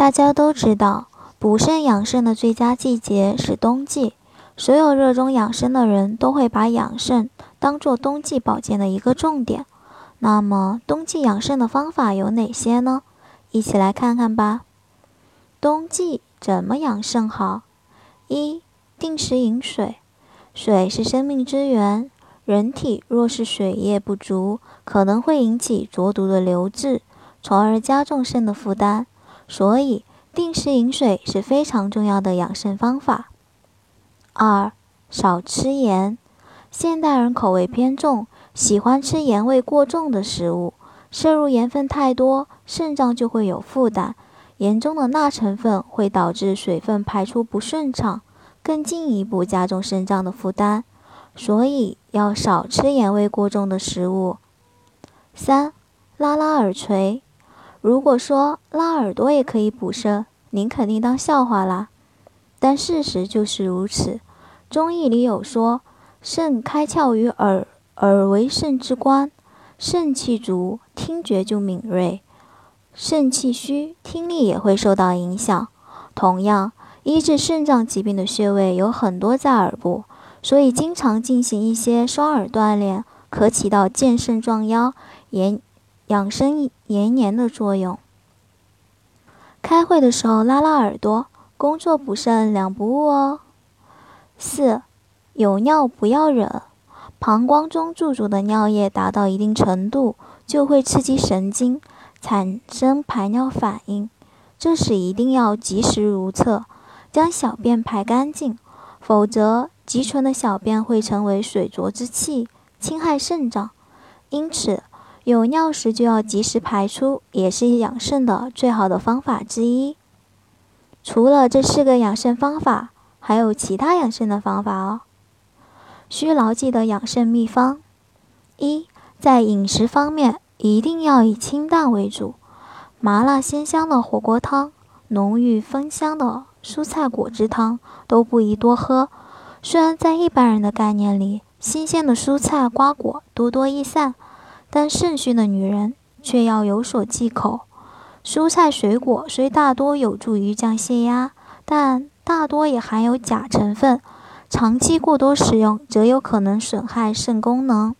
大家都知道，补肾养肾的最佳季节是冬季。所有热衷养生的人都会把养肾当做冬季保健的一个重点。那么，冬季养肾的方法有哪些呢？一起来看看吧。冬季怎么养肾好？一、定时饮水。水是生命之源，人体若是水液不足，可能会引起浊毒的流滞，从而加重肾的负担。所以，定时饮水是非常重要的养肾方法。二、少吃盐。现代人口味偏重，喜欢吃盐味过重的食物，摄入盐分太多，肾脏就会有负担。盐中的钠成分会导致水分排出不顺畅，更进一步加重肾脏的负担。所以要少吃盐味过重的食物。三、拉拉耳垂。如果说拉耳朵也可以补肾，您肯定当笑话啦。但事实就是如此。中医里有说，肾开窍于耳，耳为肾之官。肾气足，听觉就敏锐；肾气虚，听力也会受到影响。同样，医治肾脏疾病的穴位有很多在耳部，所以经常进行一些双耳锻炼，可起到健肾壮腰、延。养生延年的作用。开会的时候拉拉耳朵，工作不慎两不误哦。四，有尿不要忍。膀胱中注足的尿液达到一定程度，就会刺激神经，产生排尿反应。这时一定要及时如厕，将小便排干净，否则积存的小便会成为水浊之气，侵害肾脏。因此。有尿时就要及时排出，也是养肾的最好的方法之一。除了这四个养肾方法，还有其他养肾的方法哦。需牢记的养肾秘方：一，在饮食方面一定要以清淡为主，麻辣鲜香的火锅汤、浓郁芬香的蔬菜果汁汤都不宜多喝。虽然在一般人的概念里，新鲜的蔬菜瓜果多多益善。但肾虚的女人却要有所忌口。蔬菜水果虽大多有助于降血压，但大多也含有钾成分，长期过多食用则有可能损害肾功能。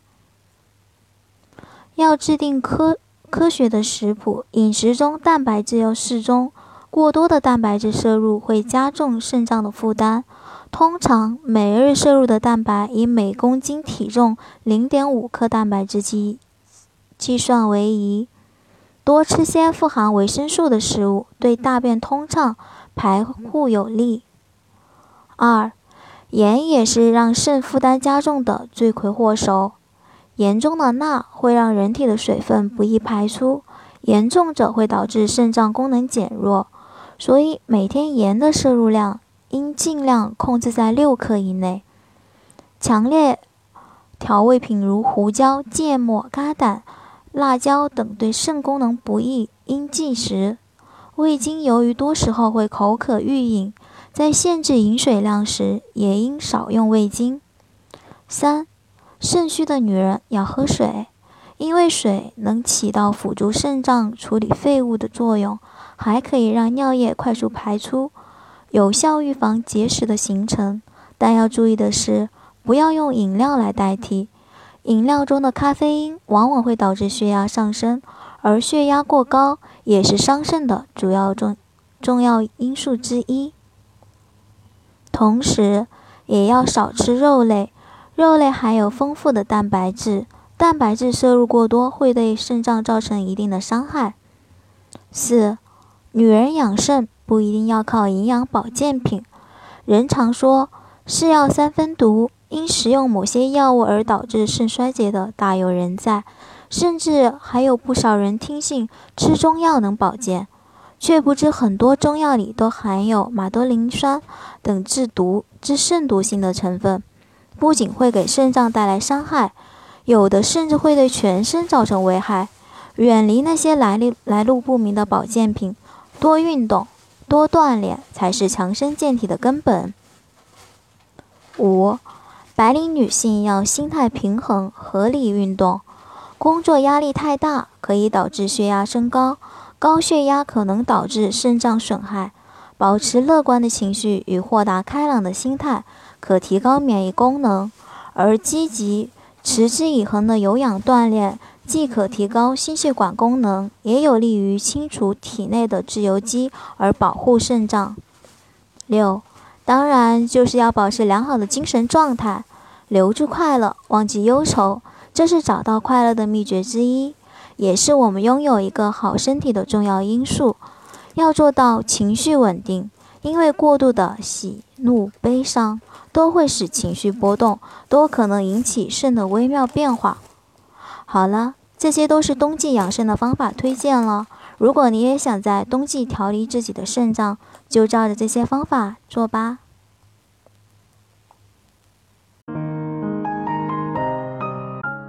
要制定科科学的食谱，饮食中蛋白质要适中，过多的蛋白质摄入会加重肾脏的负担。通常每日摄入的蛋白以每公斤体重零点五克蛋白质计。计算为宜，多吃些富含维生素的食物，对大便通畅、排护有利。二，盐也是让肾负担加重的罪魁祸首。盐中的钠会让人体的水分不易排出，严重者会导致肾脏功能减弱。所以每天盐的摄入量应尽量控制在六克以内。强烈调味品如胡椒、芥末、咖胆。辣椒等对肾功能不益，应忌食。味精由于多时候会口渴欲饮，在限制饮水量时，也应少用味精。三，肾虚的女人要喝水，因为水能起到辅助肾脏处理废物的作用，还可以让尿液快速排出，有效预防结石的形成。但要注意的是，不要用饮料来代替。饮料中的咖啡因往往会导致血压上升，而血压过高也是伤肾的主要重重要因素之一。同时，也要少吃肉类，肉类含有丰富的蛋白质，蛋白质摄入过多会对肾脏造成一定的伤害。四，女人养肾不一定要靠营养保健品，人常说“是药三分毒”。因食用某些药物而导致肾衰竭的大有人在，甚至还有不少人听信吃中药能保健。却不知很多中药里都含有马兜铃酸等致毒致肾毒性的成分，不仅会给肾脏带来伤害，有的甚至会对全身造成危害。远离那些来历来路不明的保健品，多运动，多锻炼，才是强身健体的根本。五，白领女性要心态平衡，合理运动。工作压力太大，可以导致血压升高，高血压可能导致肾脏损害。保持乐观的情绪与豁达开朗的心态，可提高免疫功能。而积极、持之以恒的有氧锻炼。既可提高心血管功能，也有利于清除体内的自由基，而保护肾脏。六，当然就是要保持良好的精神状态，留住快乐，忘记忧愁，这是找到快乐的秘诀之一，也是我们拥有一个好身体的重要因素。要做到情绪稳定，因为过度的喜怒悲伤都会使情绪波动，都可能引起肾的微妙变化。好了。这些都是冬季养生的方法推荐了。如果你也想在冬季调理自己的肾脏，就照着这些方法做吧。